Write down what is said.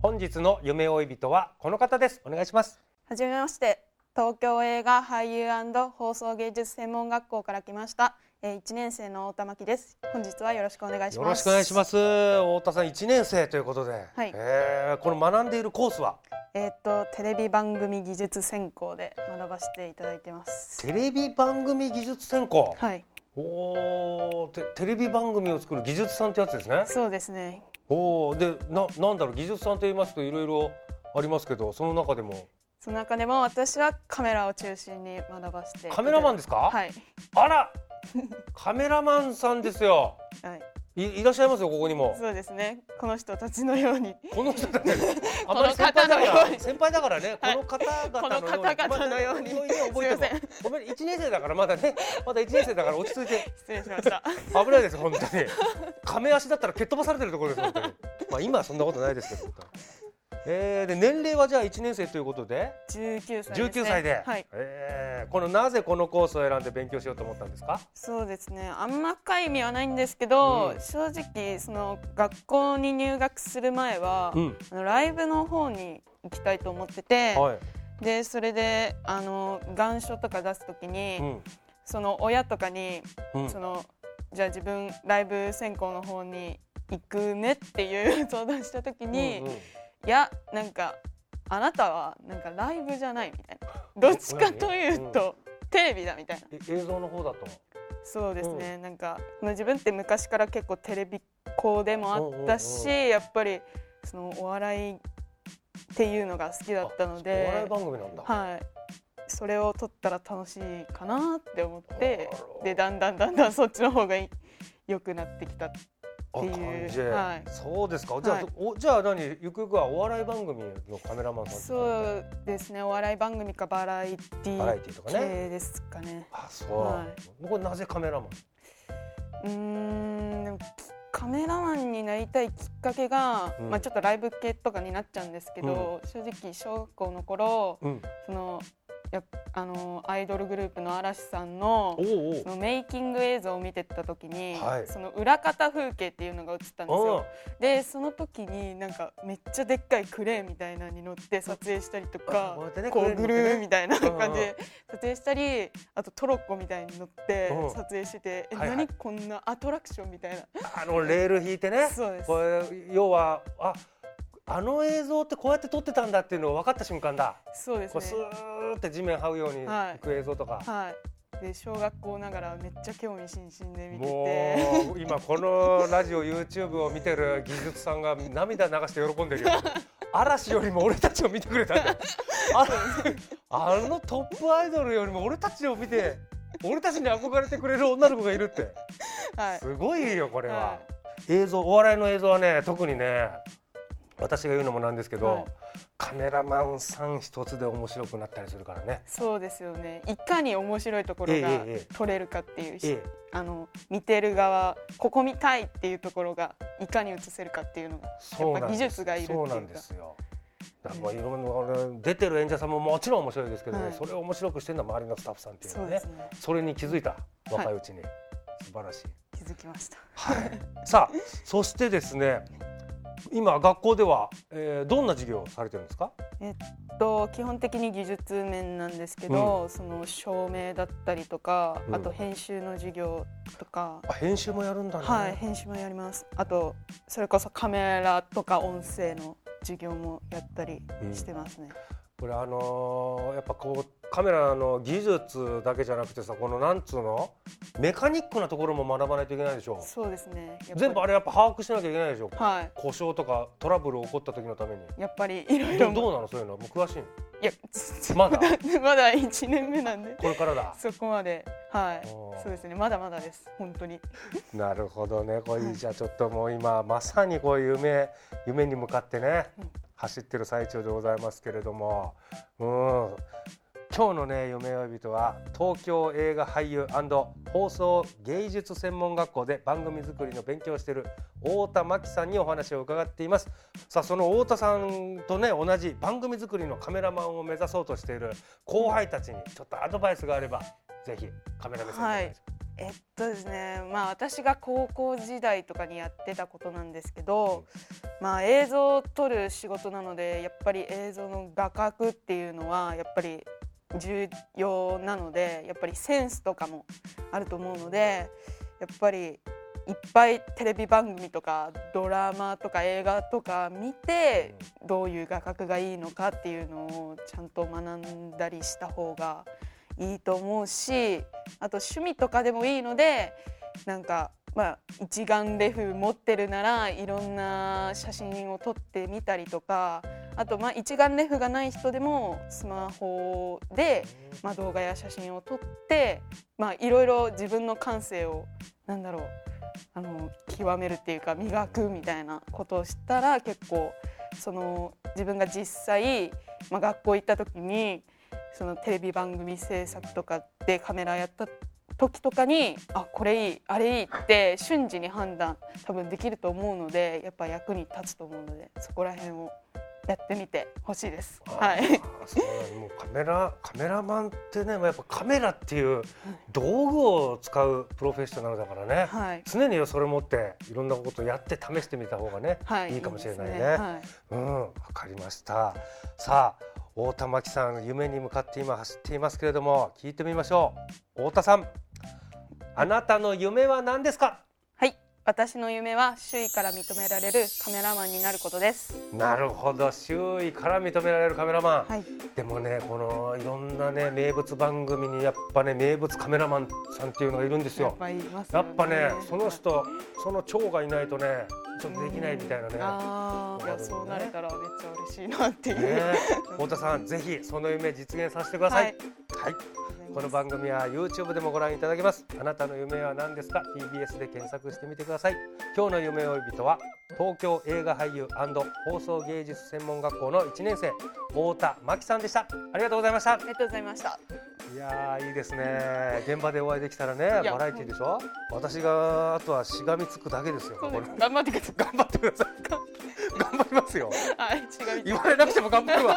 本日の夢追い人はこの方です。お願いします。はじめまして。東京映画俳優放送芸術専門学校から来ました、えー、1年生の太田真希です。本日はよろしくお願いします。よろしくお願いします。太田さん1年生ということで、はい。えー、この学んでいるコースは？えー、っとテレビ番組技術専攻で学ばせていただいてます。テレビ番組技術専攻？はい。おおテテレビ番組を作る技術さんってやつですね。そうですねおおでななんだろう技術さんと言いますといろいろありますけどその中でも。その中でも私はカメラを中心に学ばせてカメラマンですか？はい。あら！カメラマンさんですよ。はいいいらっしゃいますよここにも。そうですね。この人たちのように。この人たち。あこの方のように。先輩だからね、はい。この方々のように。この方々のように。まあ覚えてごめん一年生だからまだね。まだ一年生だから落ち着いて。失礼しました。危ないです本当に。亀足だったら蹴っ飛ばされてるところです本当に。まあ今はそんなことないですけどえー、で年齢はじゃあ1年生ということで？19歳です、ね、19歳で、はい。えー、このなぜこのコースを選んで勉強しようと思ったんですか？そうですね。あんま深い意味はないんですけど、うん。正直その学校に入学する前は、うん。あのライブの方に行きたいと思ってて、はい、でそれであの願書とか出す時に、うん。その親とかに、うん。そのじゃあ自分ライブ専攻の方に行くねっていう 相談した時に、うんうんいやなんかあなたはなんかライブじゃないみたいな。どっちかというと、テレビだみたいな。え映像の方だとそうですね、なんかまあ自分って昔から結構テレビ校でもあったし、うんうんやっぱりそのお笑いっていうのが好きだったのお笑いで番組なんだ、はい。それを撮ったら楽しいかなって思ってでだんだんだんだんそっちの方がい良くなってきたはい。そうですか。じゃあ、はいおじゃあ何？ゆくゆくはお笑い番組のカメラマンさんそうですね。お笑い番組かバラエティバラエティとかね。系ですかね。あそう、はこれなぜカメラマン？うーんでもきカメラマンになりたいきっかけが、うん。まあ、ちょっとライブ系とかになっちゃうんですけど、正直小学校の頃うん。そのやっあのアイドルグループの嵐さんのそのメイキング映像を見てた時に、はい。その裏方風景っていうのが映ったんですよ。でその時になんかめっちゃでっかいクレーンみたいなのに乗って撮影したりとか、ねこうぐクレーみたいな感じで撮影したりあとトロッコみたいに乗ってうん。撮影してて、えはいはい。何こんなアトラクションみたいな。あのレール引いてね。そうです。これ要はああの映像ってこうやって撮ってたんだっていうのが分かった瞬間だ。そうですね。ーって地面這うようにはい。いく映像とか、はい。で小学校ながらめっちゃ興味津々で見てもてう今このラジオ YouTube を見てる技術さんが涙流して喜んでるよ。嵐よりも俺たちを見てくれたんだああのトップアイドルよりも俺たちを見て俺たちに憧れてくれる女の子がいるって。はい。すごいよこれは、は。映像お笑いの映像はね特にね私が言うのもなんですけど、はい。カメラマンさん一つで面白くなったりするからね。そうですよね。いかに面白いところがええええ撮れるかっていうし、ええ。あの見てる側ここ見たいっていうところがいかに映せるかっていうのがやっぱ技術がいるっていうか。そうなんですよ。だからまあいろんな出てる演者さんももちろん面白いですけどね、はい。それを面白くしてるのは周りのスタッフさんっていうのはねね。それに気づいた若いうちに、素晴らしい、気づきました。はい、さあそしてですね今学校では、えー、どんな授業をされてるんですか？えっと基本的に技術面なんですけど、うん、その照明だったりとか、うん、あと編集の授業とか。あ編集もやるんだね。はい編集もやります。あとそれこそカメラとか音声の授業もやったりしてますね、うんこれあのー、やっぱこうカメラの技術だけじゃなくてさこのなんつうの？メカニックなところも学ばないといけないでしょ。そうですね。全部あれやっぱ把握しなきゃいけないでしょ。はい。故障とかトラブル起こった時のために。やっぱりいろいろどうなのそういうの？もう詳しいの？いやまだ？まだ1年目なんで。これからだ。そこまで。はい。そうですね。まだまだです。本当に。なるほどね。これじゃあちょっともう今まさにこういう夢夢に向かってね、うん。走ってる最中でございますけれども、うん、今日のね夢追い人は東京映画俳優放送芸術専門学校で番組作りの勉強をしている太田真紀さんにお話を伺っています。さあその太田さんとね同じ番組作りのカメラマンを目指そうとしている後輩たちにちょっとアドバイスがあればぜひカメラ目線でお願いします、はいえっとですねまあ私が高校時代とかにやってたことなんですけど、まあ映像を撮る仕事なのでやっぱり映像の画角っていうのはやっぱり重要なのでやっぱりセンスとかもあると思うのでやっぱりいっぱいテレビ番組とかドラマとか映画とか見てどういう画角がいいのかっていうのをちゃんと学んだりした方がいいと思うしあと趣味とかでもいいのでなんかまあ一眼レフ持ってるならいろんな写真を撮ってみたりとかあとまあ一眼レフがない人でもスマホでまあ動画や写真を撮ってまあいろいろ自分の感性をなんだろうあの極めるっていうか磨くみたいなことをしたら結構その自分が実際、まあ、学校行った時にそのテレビ番組制作とかでカメラやった時とかにあこれいいあれいいって瞬時に判断多分できると思うのでやっぱ役に立つと思うのでそこら辺をやってみてほしいです。はい。そうもうカメラカメラマンってねやっぱカメラっていう道具を使うプロフェッショナルだからね、はい、常にそれ持っていろんなことやって試してみた方がね、はい、いいかもしれないね。いいねはい、うんわかりました。さあ太田真紀さん夢に向かって今走っていますけれども聞いてみましょう太田さんあなたの夢は何ですか？はい私の夢は周囲から認められるカメラマンになることです。なるほど。周囲から認められるカメラマン、はい、でもねこのいろんなね名物番組にやっぱね名物カメラマンさんっていうのがいるんですよ。やっぱねその人その長がいないとねちょっとできないみたいなね。ああ、いやそうなれたらめっちゃ嬉しいなっていう。ね、太田さんぜひその夢実現させてください。はい。はい、この番組は YouTube でもご覧いただけます。あなたの夢は何ですか ?TBS で検索してみてください。今日の夢追い人は東京映画俳優放送芸術専門学校の1年生太田真紀さんでした。ありがとうございました。ありがとうございました。いやいいですね。現場でお会いできたらねバラエティーでしょ？私があとはしがみつくだけですよ頑張ってください。頑張ってください。頑張りますよ。はい言われなくても頑張るわ